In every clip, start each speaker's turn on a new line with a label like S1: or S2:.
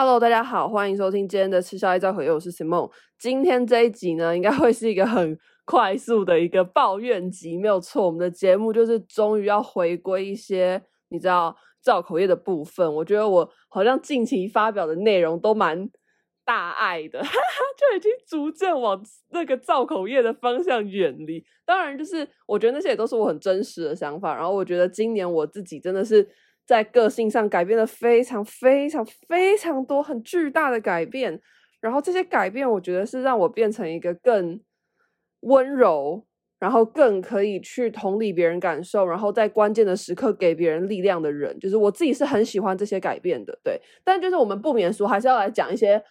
S1: Hello，大家好，欢迎收听今天的吃宵夜造口业，我是 Simon。今天这一集呢，应该会是一个很快速的一个抱怨集，没有错。我们的节目就是终于要回归一些你知道造口业的部分。我觉得我好像近期发表的内容都蛮大爱的，就已经逐渐往那个造口业的方向远离。当然，就是我觉得那些也都是我很真实的想法。然后，我觉得今年我自己真的是。在个性上改变了非常非常非常多很巨大的改变，然后这些改变我觉得是让我变成一个更温柔，然后更可以去同理别人感受，然后在关键的时刻给别人力量的人，就是我自己是很喜欢这些改变的，对。但就是我们不免说还是要来讲一些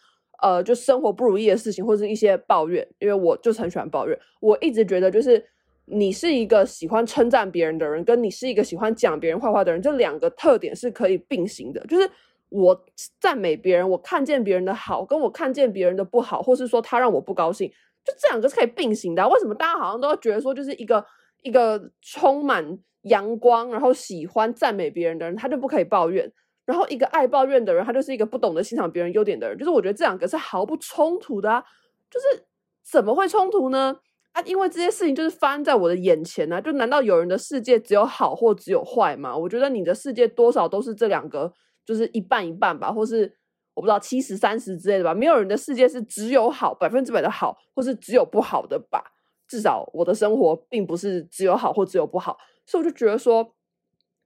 S1: 呃，就生活不如意的事情或者一些抱怨，因为我就是很喜欢抱怨，我一直觉得就是。你是一个喜欢称赞别人的人，跟你是一个喜欢讲别人坏话的人，这两个特点是可以并行的。就是我赞美别人，我看见别人的好，跟我看见别人的不好，或是说他让我不高兴，就这两个是可以并行的。为什么大家好像都觉得说，就是一个一个充满阳光，然后喜欢赞美别人的人，他就不可以抱怨；然后一个爱抱怨的人，他就是一个不懂得欣赏别人优点的人。就是我觉得这两个是毫不冲突的啊。就是怎么会冲突呢？啊，因为这些事情就是发生在我的眼前啊，就难道有人的世界只有好或只有坏吗？我觉得你的世界多少都是这两个，就是一半一半吧，或是我不知道七十三十之类的吧。没有人的世界是只有好，百分之百的好，或是只有不好的吧。至少我的生活并不是只有好或只有不好，所以我就觉得说，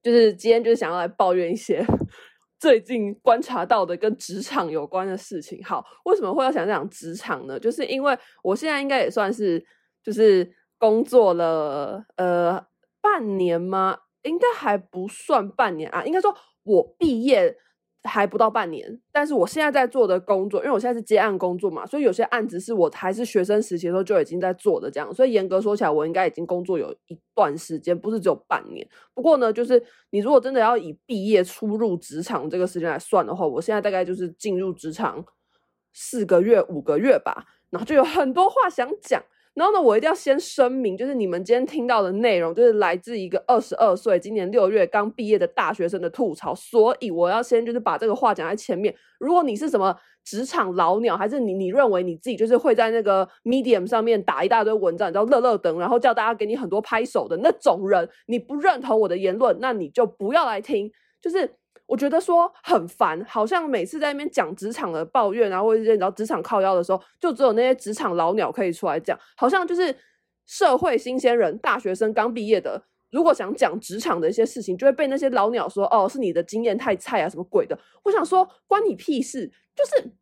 S1: 就是今天就是想要来抱怨一些 最近观察到的跟职场有关的事情。好，为什么会要想讲职场呢？就是因为我现在应该也算是。就是工作了呃半年吗？应该还不算半年啊。应该说我毕业还不到半年，但是我现在在做的工作，因为我现在是接案工作嘛，所以有些案子是我还是学生时期的时候就已经在做的这样。所以严格说起来，我应该已经工作有一段时间，不是只有半年。不过呢，就是你如果真的要以毕业初入职场这个时间来算的话，我现在大概就是进入职场四个月、五个月吧，然后就有很多话想讲。然后呢，我一定要先声明，就是你们今天听到的内容，就是来自一个二十二岁、今年六月刚毕业的大学生的吐槽，所以我要先就是把这个话讲在前面。如果你是什么职场老鸟，还是你你认为你自己就是会在那个 Medium 上面打一大堆文章，你知道乐乐等，然后叫大家给你很多拍手的那种人，你不认同我的言论，那你就不要来听，就是。我觉得说很烦，好像每次在那边讲职场的抱怨啊，或者是你知道职场靠腰的时候，就只有那些职场老鸟可以出来讲，好像就是社会新鲜人、大学生刚毕业的，如果想讲职场的一些事情，就会被那些老鸟说哦，是你的经验太菜啊，什么鬼的。我想说关你屁事，就是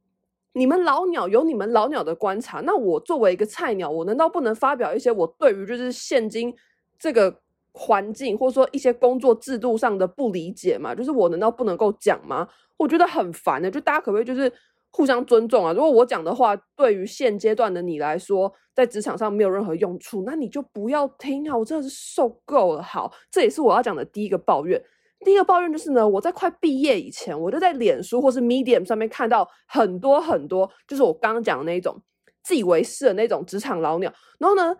S1: 你们老鸟有你们老鸟的观察，那我作为一个菜鸟，我难道不能发表一些我对于就是现今这个？环境或者说一些工作制度上的不理解嘛，就是我难道不能够讲吗？我觉得很烦的，就大家可不可以就是互相尊重啊？如果我讲的话对于现阶段的你来说，在职场上没有任何用处，那你就不要听啊！我真的是受够了。好，这也是我要讲的第一个抱怨。第一个抱怨就是呢，我在快毕业以前，我就在脸书或是 Medium 上面看到很多很多，就是我刚刚讲的那种自以为是的那种职场老鸟，然后呢。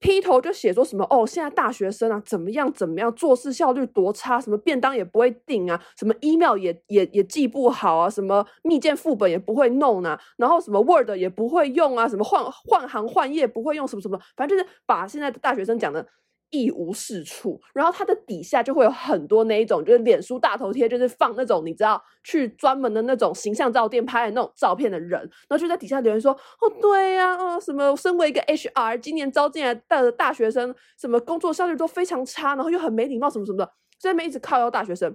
S1: 劈头就写说什么哦，现在大学生啊，怎么样怎么样，做事效率多差，什么便当也不会订啊，什么 email 也也也记不好啊，什么密件副本也不会弄啊，然后什么 Word 也不会用啊，什么换换行换页不会用，什么什么，反正就是把现在的大学生讲的。一无是处，然后它的底下就会有很多那一种，就是脸书大头贴，就是放那种你知道去专门的那种形象照店拍的那种照片的人，然后就在底下留言说：“哦，对呀、啊，哦，什么身为一个 HR，今年招进来的大学生，什么工作效率都非常差，然后又很没礼貌，什么什么的，在那边一直靠腰大学生。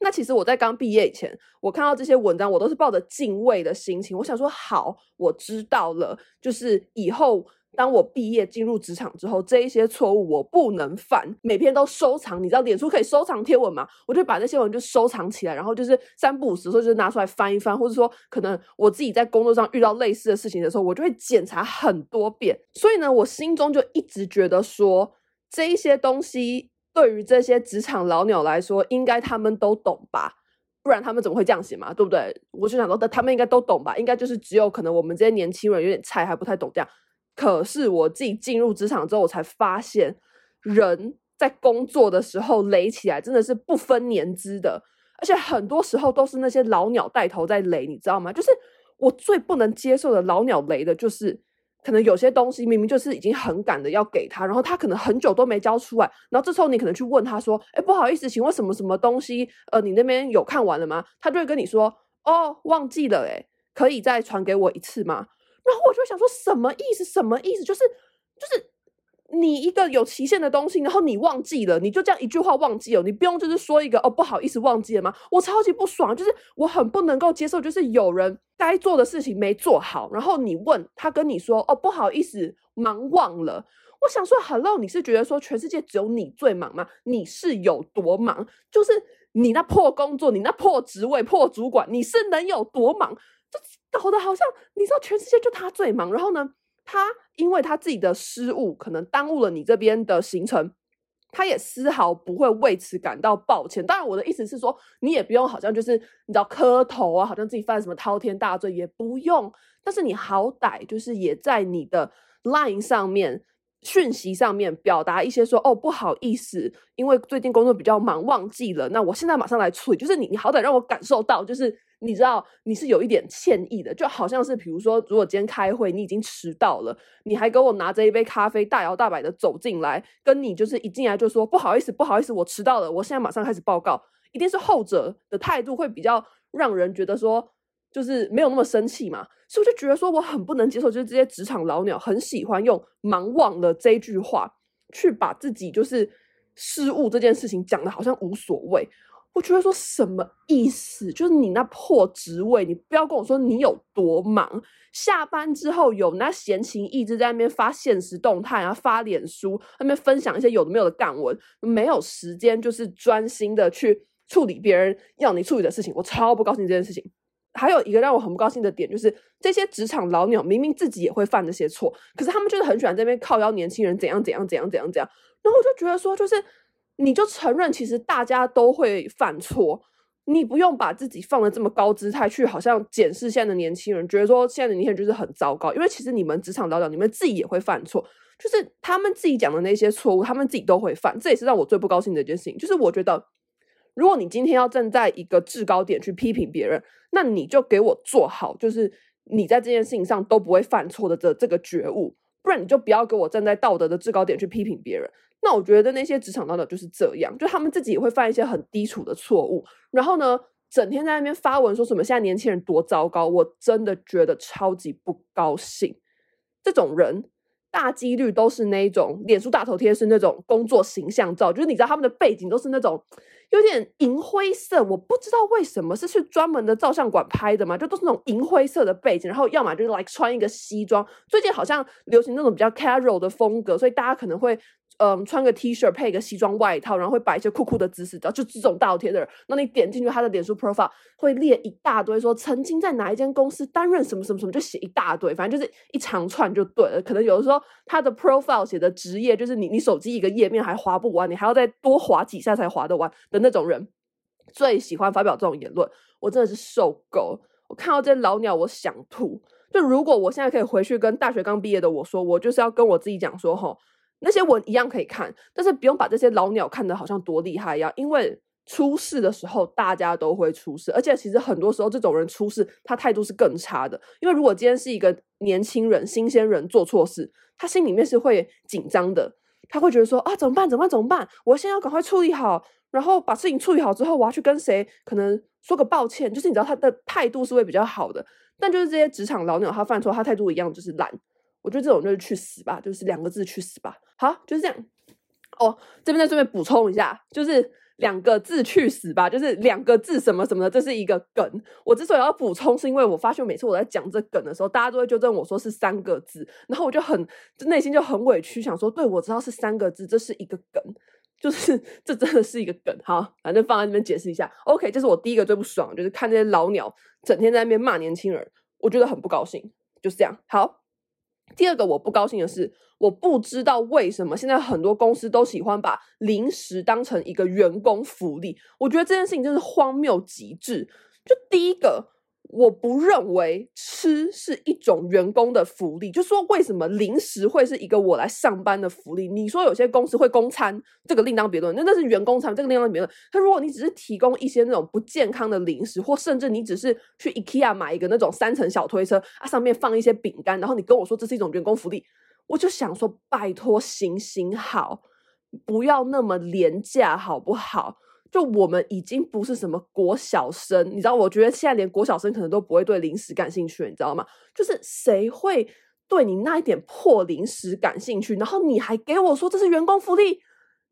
S1: 那其实我在刚毕业以前，我看到这些文章，我都是抱着敬畏的心情，我想说好，我知道了，就是以后。”当我毕业进入职场之后，这一些错误我不能犯，每篇都收藏。你知道脸书可以收藏贴文吗？我就把那些文就收藏起来，然后就是三不五时，说就拿出来翻一翻，或者说可能我自己在工作上遇到类似的事情的时候，我就会检查很多遍。所以呢，我心中就一直觉得说，这一些东西对于这些职场老鸟来说，应该他们都懂吧？不然他们怎么会这样写嘛？对不对？我就想说，他们应该都懂吧？应该就是只有可能我们这些年轻人有点菜，还不太懂这样。可是我自己进入职场之后，我才发现，人在工作的时候雷起来真的是不分年资的。而且很多时候都是那些老鸟带头在雷，你知道吗？就是我最不能接受的老鸟雷的，就是可能有些东西明明就是已经很赶的要给他，然后他可能很久都没交出来，然后这时候你可能去问他说：“哎，不好意思，请问什么什么东西？呃，你那边有看完了吗？”他就会跟你说：“哦，忘记了，诶，可以再传给我一次吗？”然后我就想说，什么意思？什么意思？就是就是。你一个有期限的东西，然后你忘记了，你就这样一句话忘记了，你不用就是说一个哦，不好意思忘记了吗？我超级不爽，就是我很不能够接受，就是有人该做的事情没做好，然后你问他跟你说哦，不好意思，忙忘了。我想说，Hello，你是觉得说全世界只有你最忙吗？你是有多忙？就是你那破工作，你那破职位、破主管，你是能有多忙？就搞得好像你知道全世界就他最忙，然后呢？他因为他自己的失误，可能耽误了你这边的行程，他也丝毫不会为此感到抱歉。当然，我的意思是说，你也不用好像就是你知道磕头啊，好像自己犯什么滔天大罪也不用。但是你好歹就是也在你的 line 上面讯息上面表达一些说，哦，不好意思，因为最近工作比较忙，忘记了。那我现在马上来处理。就是你，你好歹让我感受到，就是。你知道你是有一点歉意的，就好像是比如说，如果今天开会你已经迟到了，你还给我拿着一杯咖啡大摇大摆的走进来，跟你就是一进来就说不好意思，不好意思，我迟到了，我现在马上开始报告，一定是后者的态度会比较让人觉得说就是没有那么生气嘛，所以我就觉得说我很不能接受，就是这些职场老鸟很喜欢用忙忘了这句话去把自己就是失误这件事情讲得好像无所谓。我觉得说什么意思？就是你那破职位，你不要跟我说你有多忙。下班之后有那闲情逸致在那边发现实动态啊，发脸书，那边分享一些有的没有的干文，没有时间就是专心的去处理别人要你处理的事情。我超不高兴这件事情。还有一个让我很不高兴的点，就是这些职场老鸟明明自己也会犯这些错，可是他们就是很喜欢在那边靠邀年轻人怎样怎样怎样怎样怎样。然后我就觉得说，就是。你就承认，其实大家都会犯错，你不用把自己放得这么高姿态，去好像检视现在的年轻人，觉得说现在的年轻人就是很糟糕。因为其实你们职场老鸟，你们自己也会犯错，就是他们自己讲的那些错误，他们自己都会犯。这也是让我最不高兴的一件事情。就是我觉得，如果你今天要站在一个制高点去批评别人，那你就给我做好，就是你在这件事情上都不会犯错的这这个觉悟，不然你就不要给我站在道德的制高点去批评别人。那我觉得那些职场老鸟就是这样，就他们自己也会犯一些很低俗的错误，然后呢，整天在那边发文说什么现在年轻人多糟糕，我真的觉得超级不高兴。这种人大几率都是那种脸书大头贴是那种工作形象照，就是你知道他们的背景都是那种有点银灰色，我不知道为什么是去专门的照相馆拍的嘛，就都是那种银灰色的背景，然后要么就是来穿一个西装，最近好像流行那种比较 casual 的风格，所以大家可能会。嗯，穿个 T 恤配个西装外套，然后会摆一些酷酷的姿势，然后就这种倒贴的人，那你点进去他的脸书 profile 会列一大堆，说曾经在哪一间公司担任什么什么什么，就写一大堆，反正就是一长串就对了。可能有的时候他的 profile 写的职业就是你你手机一个页面还划不完，你还要再多划几下才划得完的那种人，最喜欢发表这种言论，我真的是受够。我看到这些老鸟，我想吐。就如果我现在可以回去跟大学刚毕业的我说，我就是要跟我自己讲说，吼。那些文一样可以看，但是不用把这些老鸟看得好像多厉害一样，因为出事的时候大家都会出事，而且其实很多时候这种人出事，他态度是更差的。因为如果今天是一个年轻人、新鲜人做错事，他心里面是会紧张的，他会觉得说啊，怎么办？怎么办？怎么办？我现在要赶快处理好，然后把事情处理好之后，我要去跟谁可能说个抱歉，就是你知道他的态度是会比较好的。但就是这些职场老鸟，他犯错，他态度一样就是懒。我觉得这种就是去死吧，就是两个字去死吧。好，就是这样。哦，这边再顺便补充一下，就是两个字去死吧，就是两个字什么什么的，这是一个梗。我之所以要补充，是因为我发现每次我在讲这梗的时候，大家都会纠正我说是三个字，然后我就很内心就很委屈，想说，对，我知道是三个字，这是一个梗，就是 这真的是一个梗。好，反正放在那边解释一下。OK，这是我第一个最不爽，就是看这些老鸟整天在那边骂年轻人，我觉得很不高兴。就是这样。好。第二个我不高兴的是，我不知道为什么现在很多公司都喜欢把零食当成一个员工福利。我觉得这件事情真是荒谬极致。就第一个，我不认为吃是一种员工的福利，就说为什么零食会是一个我来上班的福利？你说有些公司会供餐，这个另当别论，那那是员工餐，这个另当别论。他如果你只是提供一些那种不健康的零食，或甚至你只是去 IKEA 买一个那种三层小推车啊，上面放一些饼干，然后你跟我说这是一种员工福利，我就想说拜托行行好，不要那么廉价好不好？就我们已经不是什么国小生，你知道？我觉得现在连国小生可能都不会对零食感兴趣，你知道吗？就是谁会对你那一点破零食感兴趣？然后你还给我说这是员工福利？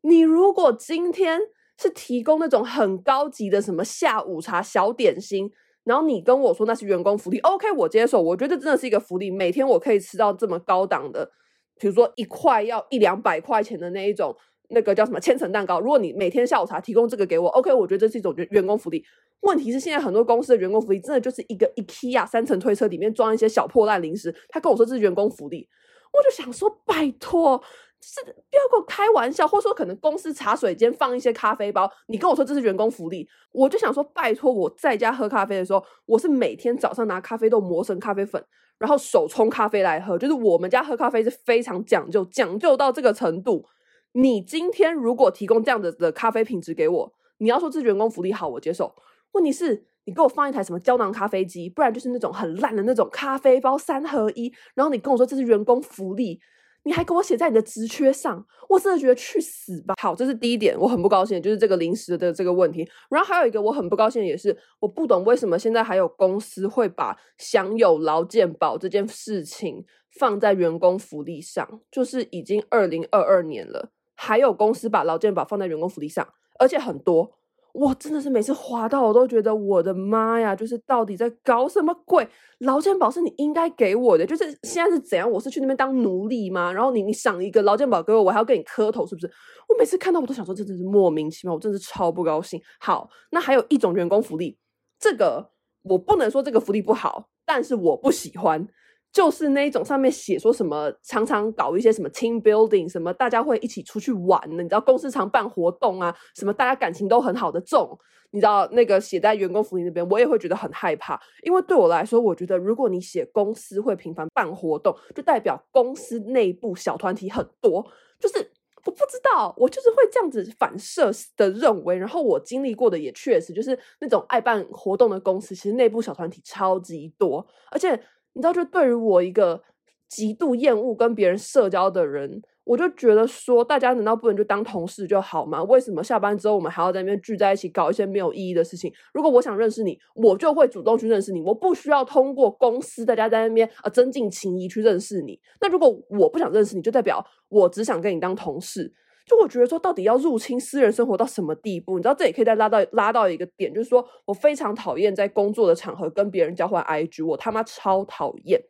S1: 你如果今天是提供那种很高级的什么下午茶、小点心，然后你跟我说那是员工福利，OK，我接受。我觉得真的是一个福利，每天我可以吃到这么高档的，比如说一块要一两百块钱的那一种。那个叫什么千层蛋糕？如果你每天下午茶提供这个给我，OK，我觉得这是一种员员工福利。问题是现在很多公司的员工福利真的就是一个 IKEA 三层推车里面装一些小破烂零食。他跟我说这是员工福利，我就想说拜托，是不要跟我开玩笑，或者说可能公司茶水间放一些咖啡包，你跟我说这是员工福利，我就想说拜托，我在家喝咖啡的时候，我是每天早上拿咖啡豆磨成咖啡粉，然后手冲咖啡来喝，就是我们家喝咖啡是非常讲究，讲究到这个程度。你今天如果提供这样的的咖啡品质给我，你要说这是员工福利好，我接受。问题是，你给我放一台什么胶囊咖啡机，不然就是那种很烂的那种咖啡包三合一，然后你跟我说这是员工福利，你还给我写在你的职缺上，我真的觉得去死吧。好，这是第一点，我很不高兴，就是这个零食的这个问题。然后还有一个我很不高兴的也是，我不懂为什么现在还有公司会把享有劳健保这件事情放在员工福利上，就是已经二零二二年了。还有公司把劳健保放在员工福利上，而且很多，哇，真的是每次滑到我都觉得我的妈呀，就是到底在搞什么鬼？劳健保是你应该给我的，就是现在是怎样？我是去那边当奴隶吗？然后你你赏一个劳健保给我，我还要跟你磕头，是不是？我每次看到我都想说，这真是莫名其妙，我真的是超不高兴。好，那还有一种员工福利，这个我不能说这个福利不好，但是我不喜欢。就是那一种上面写说什么，常常搞一些什么 team building，什么大家会一起出去玩的，你知道公司常办活动啊，什么大家感情都很好的这种，你知道那个写在员工福利那边，我也会觉得很害怕，因为对我来说，我觉得如果你写公司会频繁办活动，就代表公司内部小团体很多，就是我不知道，我就是会这样子反射的认为，然后我经历过的也确实就是那种爱办活动的公司，其实内部小团体超级多，而且。你知道，就对于我一个极度厌恶跟别人社交的人，我就觉得说，大家难道不能就当同事就好吗？为什么下班之后我们还要在那边聚在一起搞一些没有意义的事情？如果我想认识你，我就会主动去认识你，我不需要通过公司大家在那边啊增进情谊去认识你。那如果我不想认识你，就代表我只想跟你当同事。就我觉得说，到底要入侵私人生活到什么地步？你知道，这也可以再拉到拉到一个点，就是说我非常讨厌在工作的场合跟别人交换 IG，我他妈超讨厌。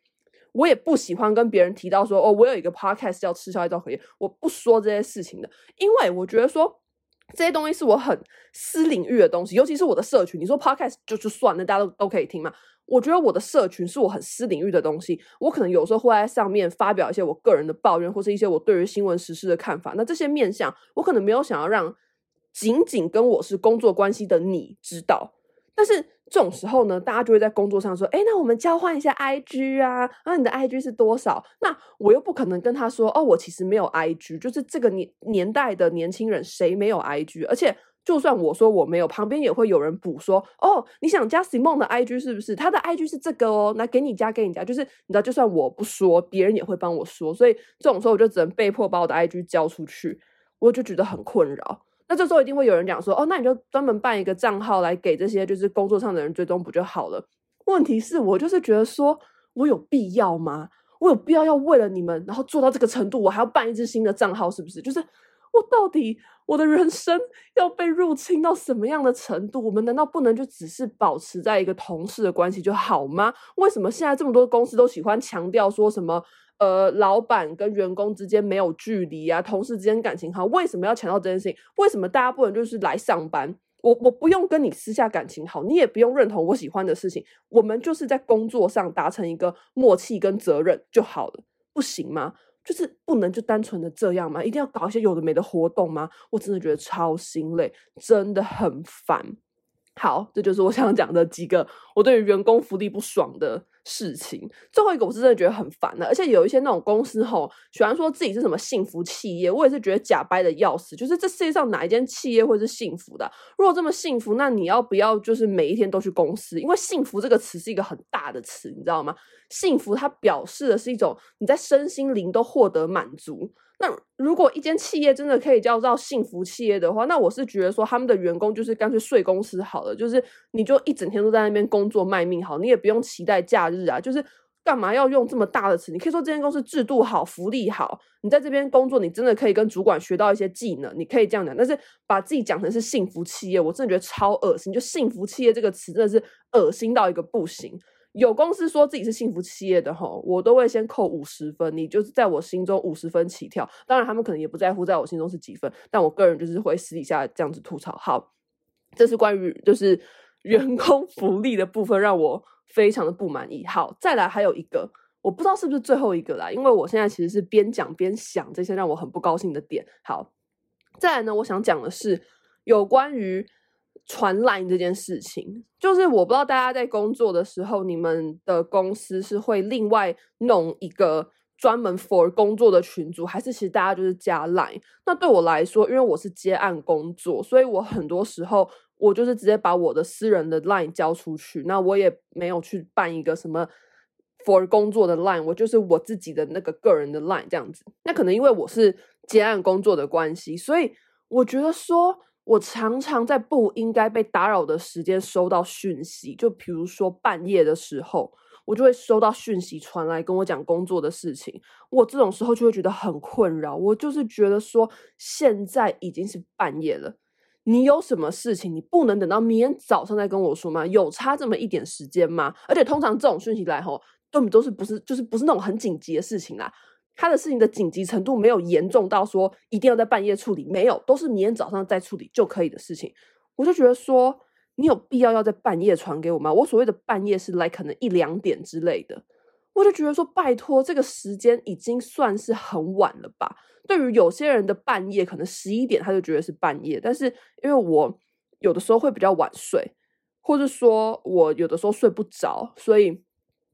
S1: 我也不喜欢跟别人提到说，哦，我有一个 podcast 叫吃宵夜造口业，我不说这些事情的，因为我觉得说这些东西是我很私领域的东西，尤其是我的社群。你说 podcast 就就算了，大家都都可以听嘛。我觉得我的社群是我很私领域的东西，我可能有时候会在上面发表一些我个人的抱怨，或是一些我对于新闻时事的看法。那这些面向，我可能没有想要让仅仅跟我是工作关系的你知道。但是这种时候呢，大家就会在工作上说：“诶，那我们交换一下 IG 啊，然后你的 IG 是多少？”那我又不可能跟他说：“哦，我其实没有 IG。”就是这个年年代的年轻人，谁没有 IG？而且。就算我说我没有，旁边也会有人补说：“哦，你想加 Simon 的 IG 是不是？他的 IG 是这个哦，那给你加，给你加。”就是你知道，就算我不说，别人也会帮我说。所以这种时候，我就只能被迫把我的 IG 交出去，我就觉得很困扰。那这时候一定会有人讲说：“哦，那你就专门办一个账号来给这些就是工作上的人追踪不就好了？”问题是我就是觉得说，我有必要吗？我有必要要为了你们，然后做到这个程度，我还要办一支新的账号，是不是？就是。我到底我的人生要被入侵到什么样的程度？我们难道不能就只是保持在一个同事的关系就好吗？为什么现在这么多公司都喜欢强调说什么呃，老板跟员工之间没有距离啊，同事之间感情好？为什么要强调这件事情？为什么大家不能就是来上班？我我不用跟你私下感情好，你也不用认同我喜欢的事情，我们就是在工作上达成一个默契跟责任就好了，不行吗？就是不能就单纯的这样吗？一定要搞一些有的没的活动吗？我真的觉得超心累，真的很烦。好，这就是我想讲的几个我对于员工福利不爽的事情。最后一个，我是真的觉得很烦的，而且有一些那种公司吼，喜欢说自己是什么幸福企业，我也是觉得假掰的要死。就是这世界上哪一间企业会是幸福的？如果这么幸福，那你要不要就是每一天都去公司？因为幸福这个词是一个很大的词，你知道吗？幸福它表示的是一种你在身心灵都获得满足。那如果一间企业真的可以叫做幸福企业的话，那我是觉得说他们的员工就是干脆睡公司好了，就是你就一整天都在那边工作卖命好，你也不用期待假日啊，就是干嘛要用这么大的词？你可以说这间公司制度好，福利好，你在这边工作，你真的可以跟主管学到一些技能，你可以这样讲。但是把自己讲成是幸福企业，我真的觉得超恶心。就幸福企业这个词真的是恶心到一个不行。有公司说自己是幸福企业的吼，我都会先扣五十分，你就是在我心中五十分起跳。当然，他们可能也不在乎在我心中是几分，但我个人就是会私底下这样子吐槽。好，这是关于就是员工福利的部分，让我非常的不满意。好，再来还有一个，我不知道是不是最后一个啦，因为我现在其实是边讲边想这些让我很不高兴的点。好，再来呢，我想讲的是有关于。传 line 这件事情，就是我不知道大家在工作的时候，你们的公司是会另外弄一个专门 for 工作的群组，还是其实大家就是加 line？那对我来说，因为我是接案工作，所以我很多时候我就是直接把我的私人的 line 交出去，那我也没有去办一个什么 for 工作的 line，我就是我自己的那个个人的 line 这样子。那可能因为我是接案工作的关系，所以我觉得说。我常常在不应该被打扰的时间收到讯息，就比如说半夜的时候，我就会收到讯息传来跟我讲工作的事情。我这种时候就会觉得很困扰。我就是觉得说，现在已经是半夜了，你有什么事情，你不能等到明天早上再跟我说吗？有差这么一点时间吗？而且通常这种讯息来吼，根本都是不是就是不是那种很紧急的事情啦。他的事情的紧急程度没有严重到说一定要在半夜处理，没有，都是明天早上再处理就可以的事情。我就觉得说，你有必要要在半夜传给我吗？我所谓的半夜是来可能一两点之类的。我就觉得说，拜托，这个时间已经算是很晚了吧？对于有些人的半夜，可能十一点他就觉得是半夜，但是因为我有的时候会比较晚睡，或者说我有的时候睡不着，所以。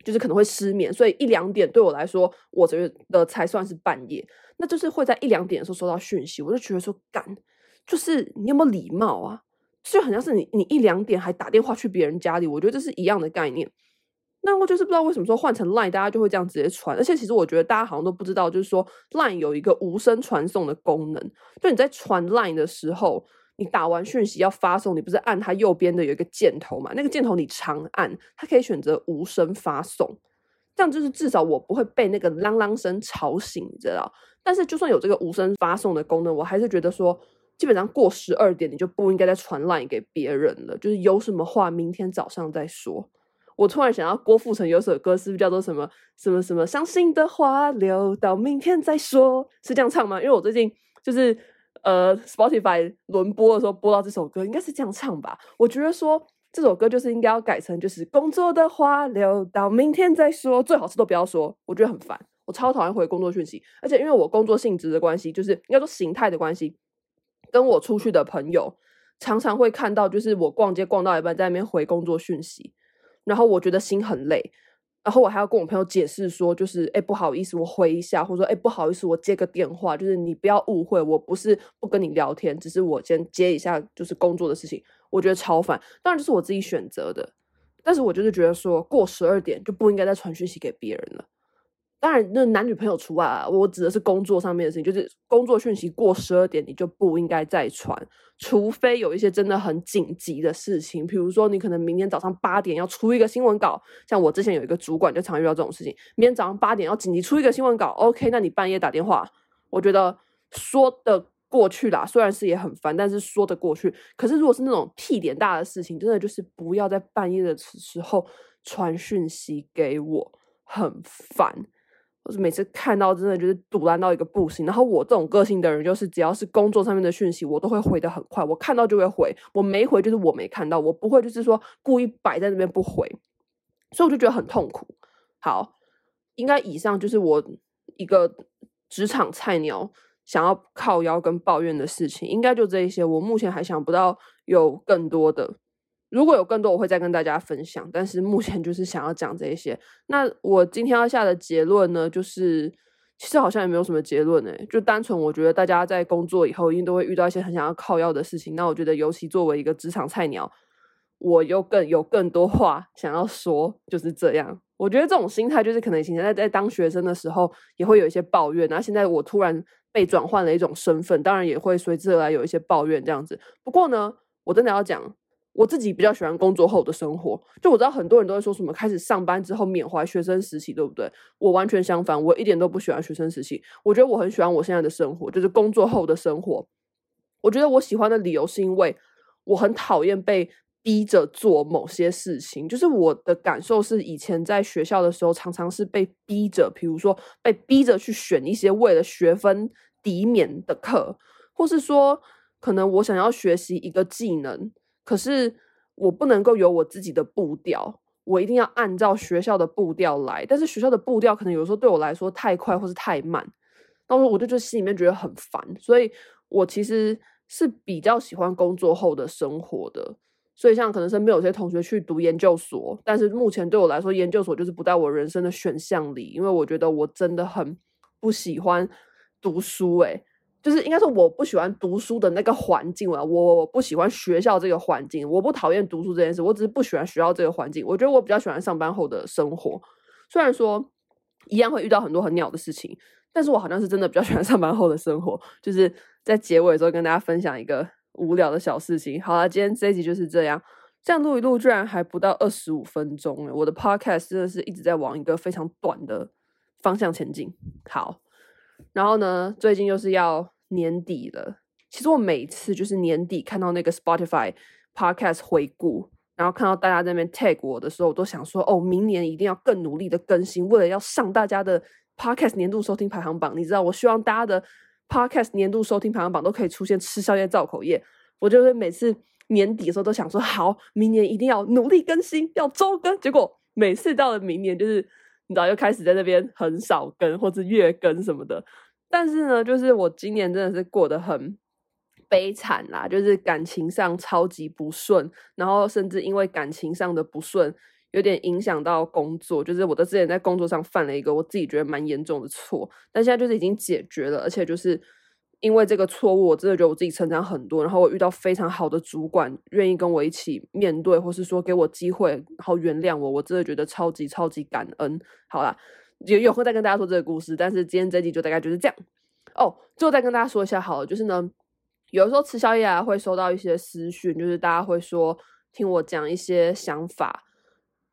S1: 就是可能会失眠，所以一两点对我来说，我觉得才算是半夜。那就是会在一两点的时候收到讯息，我就觉得说，干，就是你有没有礼貌啊？就很像是你，你一两点还打电话去别人家里，我觉得这是一样的概念。那我就是不知道为什么说换成 Line，大家就会这样直接传。而且其实我觉得大家好像都不知道，就是说 Line 有一个无声传送的功能，就你在传 Line 的时候。你打完讯息要发送，你不是按它右边的有一个箭头嘛？那个箭头你长按，它可以选择无声发送，这样就是至少我不会被那个啷啷声吵醒，你知道？但是就算有这个无声发送的功能，我还是觉得说，基本上过十二点你就不应该再传赖给别人了。就是有什么话明天早上再说。我突然想到郭富城有首歌，是不是叫做什么什么什么伤心的话留到明天再说？是这样唱吗？因为我最近就是。呃，Spotify 轮播的时候播到这首歌，应该是这样唱吧？我觉得说这首歌就是应该要改成，就是工作的话留到明天再说，最好是都不要说。我觉得很烦，我超讨厌回工作讯息，而且因为我工作性质的关系，就是应该说形态的关系，跟我出去的朋友常常会看到，就是我逛街逛到一半在那边回工作讯息，然后我觉得心很累。然后我还要跟我朋友解释说，就是哎，不好意思，我回一下，或者说哎，不好意思，我接个电话，就是你不要误会，我不是不跟你聊天，只是我先接一下，就是工作的事情。我觉得超烦，当然这是我自己选择的，但是我就是觉得说过十二点就不应该再传讯息给别人了。当然，那男女朋友除外啊，我指的是工作上面的事情，就是工作讯息过十二点你就不应该再传，除非有一些真的很紧急的事情，比如说你可能明天早上八点要出一个新闻稿，像我之前有一个主管就常遇到这种事情，明天早上八点要紧急出一个新闻稿，OK，那你半夜打电话，我觉得说得过去啦，虽然是也很烦，但是说得过去。可是如果是那种屁点大的事情，真的就是不要在半夜的时候传讯息给我，很烦。就是每次看到真的就是堵烂到一个不行，然后我这种个性的人就是只要是工作上面的讯息，我都会回得很快，我看到就会回，我没回就是我没看到，我不会就是说故意摆在那边不回，所以我就觉得很痛苦。好，应该以上就是我一个职场菜鸟想要靠腰跟抱怨的事情，应该就这一些，我目前还想不到有更多的。如果有更多，我会再跟大家分享。但是目前就是想要讲这一些。那我今天要下的结论呢，就是其实好像也没有什么结论诶，就单纯我觉得大家在工作以后一定都会遇到一些很想要靠药的事情。那我觉得，尤其作为一个职场菜鸟，我又更有更多话想要说，就是这样。我觉得这种心态就是可能以前在在当学生的时候也会有一些抱怨，然后现在我突然被转换了一种身份，当然也会随之而来有一些抱怨这样子。不过呢，我真的要讲。我自己比较喜欢工作后的生活，就我知道很多人都会说什么开始上班之后缅怀学生时期，对不对？我完全相反，我一点都不喜欢学生时期。我觉得我很喜欢我现在的生活，就是工作后的生活。我觉得我喜欢的理由是因为我很讨厌被逼着做某些事情，就是我的感受是以前在学校的时候常常是被逼着，比如说被逼着去选一些为了学分抵免的课，或是说可能我想要学习一个技能。可是我不能够有我自己的步调，我一定要按照学校的步调来。但是学校的步调可能有时候对我来说太快或是太慢，那我我就就心里面觉得很烦。所以我其实是比较喜欢工作后的生活的。所以像可能身边有些同学去读研究所，但是目前对我来说，研究所就是不在我人生的选项里，因为我觉得我真的很不喜欢读书，欸，诶。就是应该说，我不喜欢读书的那个环境了。我不喜欢学校这个环境，我不讨厌读书这件事，我只是不喜欢学校这个环境。我觉得我比较喜欢上班后的生活，虽然说一样会遇到很多很鸟的事情，但是我好像是真的比较喜欢上班后的生活。就是在结尾的时候跟大家分享一个无聊的小事情。好了，今天这一集就是这样，这样录一录，居然还不到二十五分钟。我的 podcast 真的是一直在往一个非常短的方向前进。好。然后呢，最近又是要年底了。其实我每次就是年底看到那个 Spotify Podcast 回顾，然后看到大家在那边 tag 我的时候，我都想说：哦，明年一定要更努力的更新，为了要上大家的 Podcast 年度收听排行榜。你知道，我希望大家的 Podcast 年度收听排行榜都可以出现吃宵夜造口业。我就会每次年底的时候都想说：好，明年一定要努力更新，要周更。结果每次到了明年，就是。你知道又开始在那边很少更或者月更什么的，但是呢，就是我今年真的是过得很悲惨啦，就是感情上超级不顺，然后甚至因为感情上的不顺，有点影响到工作，就是我的之前在工作上犯了一个我自己觉得蛮严重的错，但现在就是已经解决了，而且就是。因为这个错误，我真的觉得我自己成长很多。然后我遇到非常好的主管，愿意跟我一起面对，或是说给我机会，然后原谅我，我真的觉得超级超级感恩。好啦，有有空再跟大家说这个故事。但是今天这集就大概就是这样哦。最后再跟大家说一下好了，就是呢，有时候吃宵夜啊，会收到一些私讯，就是大家会说听我讲一些想法。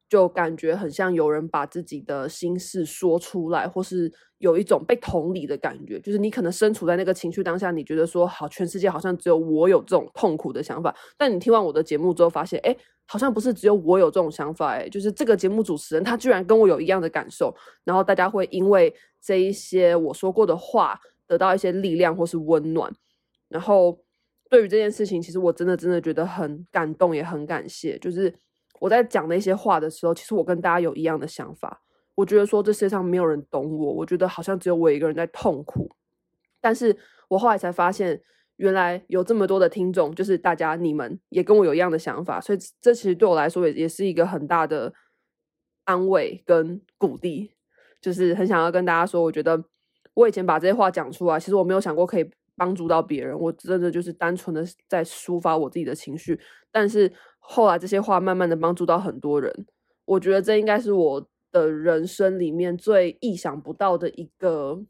S1: 就感觉很像有人把自己的心事说出来，或是有一种被同理的感觉。就是你可能身处在那个情绪当下，你觉得说好，全世界好像只有我有这种痛苦的想法。但你听完我的节目之后，发现哎，好像不是只有我有这种想法，哎，就是这个节目主持人他居然跟我有一样的感受。然后大家会因为这一些我说过的话得到一些力量或是温暖。然后对于这件事情，其实我真的真的觉得很感动，也很感谢，就是。我在讲那些话的时候，其实我跟大家有一样的想法。我觉得说这世界上没有人懂我，我觉得好像只有我一个人在痛苦。但是我后来才发现，原来有这么多的听众，就是大家你们也跟我有一样的想法，所以这其实对我来说也也是一个很大的安慰跟鼓励。就是很想要跟大家说，我觉得我以前把这些话讲出来，其实我没有想过可以帮助到别人，我真的就是单纯的在抒发我自己的情绪，但是。后来这些话慢慢的帮助到很多人，我觉得这应该是我的人生里面最意想不到的一个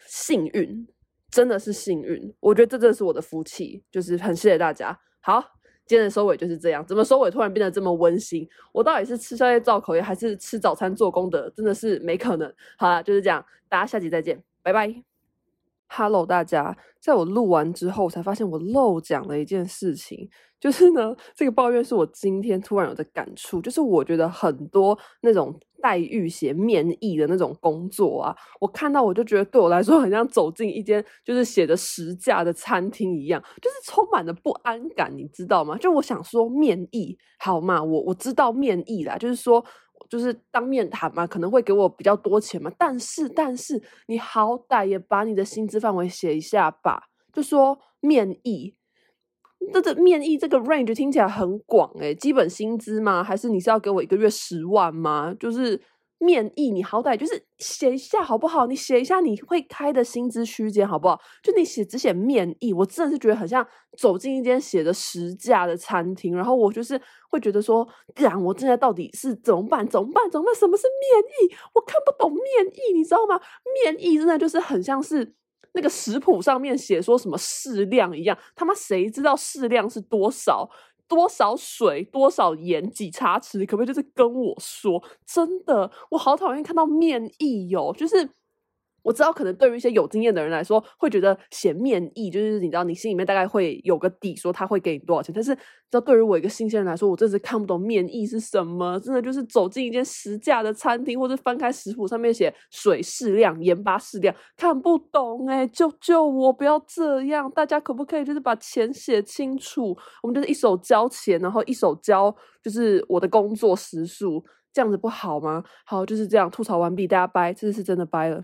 S1: 幸运，真的是幸运。我觉得这真的是我的福气，就是很谢谢大家。好，今天的收尾就是这样。怎么收尾突然变得这么温馨？我到底是吃宵夜造口业，还是吃早餐做功德？真的是没可能。好啦，就是这样，大家下集再见，拜拜。Hello，大家，在我录完之后，才发现我漏讲了一件事情，就是呢，这个抱怨是我今天突然有的感触，就是我觉得很多那种待遇写面议的那种工作啊，我看到我就觉得对我来说，很像走进一间就是写着实价的餐厅一样，就是充满了不安感，你知道吗？就我想说面议好嘛？我我知道面议啦，就是说。就是当面谈嘛，可能会给我比较多钱嘛，但是但是你好歹也把你的薪资范围写一下吧，就说面议，这这面议这个 range 听起来很广诶、基本薪资吗？还是你是要给我一个月十万吗？就是。面议，你好歹就是写一下好不好？你写一下你会开的薪资区间好不好？就你写只写面议，我真的是觉得很像走进一间写的实价的餐厅，然后我就是会觉得说，干，我现在到底是怎么办？怎么办？怎么办？什么是面议？我看不懂面议，你知道吗？面议真的就是很像是那个食谱上面写说什么适量一样，他妈谁知道适量是多少？多少水，多少盐，几茶匙，可不可以就是跟我说？真的，我好讨厌看到面议哦，就是。我知道，可能对于一些有经验的人来说，会觉得写面议就是你知道，你心里面大概会有个底，说他会给你多少钱。但是，知道对于我一个新鲜人来说，我真是看不懂面议是什么。真的就是走进一间实价的餐厅，或者翻开食谱上面写水适量、盐巴适量，看不懂哎、救救我！不要这样，大家可不可以就是把钱写清楚？我们就是一手交钱，然后一手交就是我的工作时数，这样子不好吗？好，就是这样，吐槽完毕，大家掰，这次是真的掰了。